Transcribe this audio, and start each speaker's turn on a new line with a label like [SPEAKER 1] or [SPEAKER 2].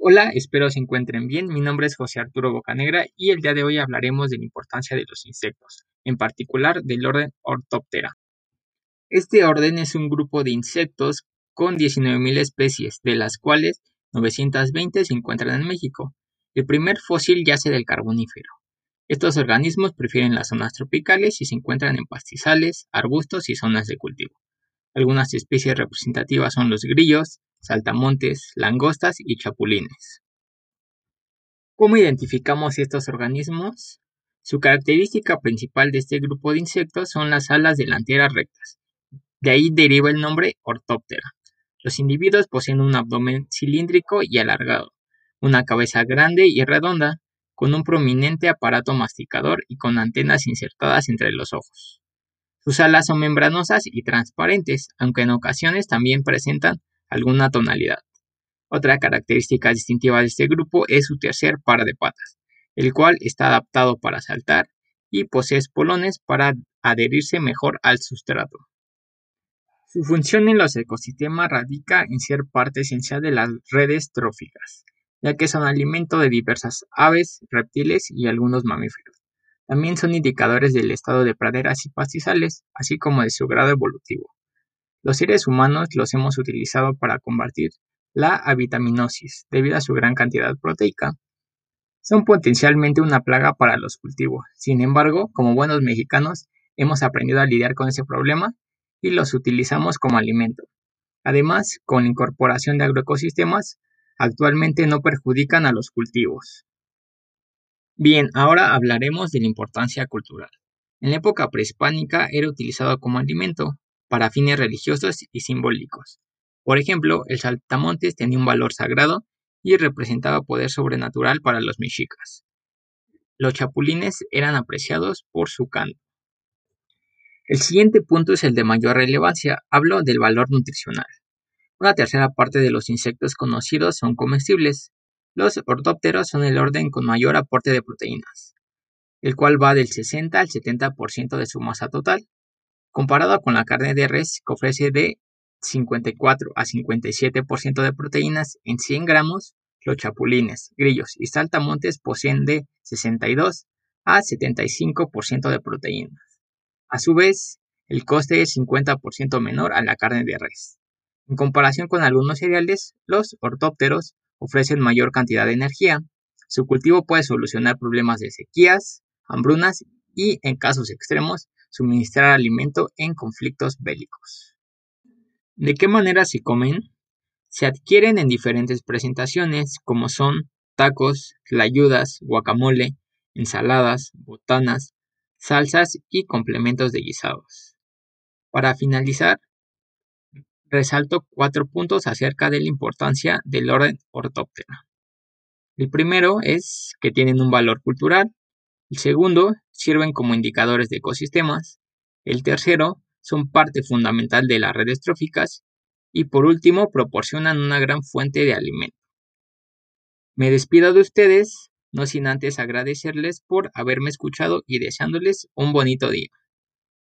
[SPEAKER 1] Hola, espero se encuentren bien. Mi nombre es José Arturo Bocanegra y el día de hoy hablaremos de la importancia de los insectos, en particular del orden Orthoptera. Este orden es un grupo de insectos con 19.000 especies, de las cuales 920 se encuentran en México. El primer fósil yace del Carbonífero. Estos organismos prefieren las zonas tropicales y se encuentran en pastizales, arbustos y zonas de cultivo. Algunas especies representativas son los grillos, saltamontes, langostas y chapulines. ¿Cómo identificamos estos organismos? Su característica principal de este grupo de insectos son las alas delanteras rectas. De ahí deriva el nombre ortóptera. Los individuos poseen un abdomen cilíndrico y alargado, una cabeza grande y redonda, con un prominente aparato masticador y con antenas insertadas entre los ojos. Sus alas son membranosas y transparentes, aunque en ocasiones también presentan alguna tonalidad. Otra característica distintiva de este grupo es su tercer par de patas, el cual está adaptado para saltar y posee espolones para adherirse mejor al sustrato. Su función en los ecosistemas radica en ser parte esencial de las redes tróficas, ya que son alimento de diversas aves, reptiles y algunos mamíferos. También son indicadores del estado de praderas y pastizales, así como de su grado evolutivo. Los seres humanos los hemos utilizado para combatir la avitaminosis debido a su gran cantidad proteica. Son potencialmente una plaga para los cultivos. Sin embargo, como buenos mexicanos, hemos aprendido a lidiar con ese problema y los utilizamos como alimento. Además, con incorporación de agroecosistemas, actualmente no perjudican a los cultivos. Bien, ahora hablaremos de la importancia cultural. En la época prehispánica era utilizado como alimento, para fines religiosos y simbólicos. Por ejemplo, el saltamontes tenía un valor sagrado y representaba poder sobrenatural para los mexicas. Los chapulines eran apreciados por su canto. El siguiente punto es el de mayor relevancia, hablo del valor nutricional. Una tercera parte de los insectos conocidos son comestibles. Los ortópteros son el orden con mayor aporte de proteínas, el cual va del 60 al 70% de su masa total, Comparado con la carne de res, que ofrece de 54 a 57% de proteínas en 100 gramos, los chapulines, grillos y saltamontes poseen de 62 a 75% de proteínas. A su vez, el coste es 50% menor a la carne de res. En comparación con algunos cereales, los ortópteros ofrecen mayor cantidad de energía. Su cultivo puede solucionar problemas de sequías, hambrunas y, en casos extremos, suministrar alimento en conflictos bélicos. ¿De qué manera se comen? Se adquieren en diferentes presentaciones como son tacos, layudas, guacamole, ensaladas, botanas, salsas y complementos de guisados. Para finalizar, resalto cuatro puntos acerca de la importancia del orden ortóptera. El primero es que tienen un valor cultural, el segundo, sirven como indicadores de ecosistemas. El tercero, son parte fundamental de las redes tróficas. Y por último, proporcionan una gran fuente de alimento. Me despido de ustedes, no sin antes agradecerles por haberme escuchado y deseándoles un bonito día.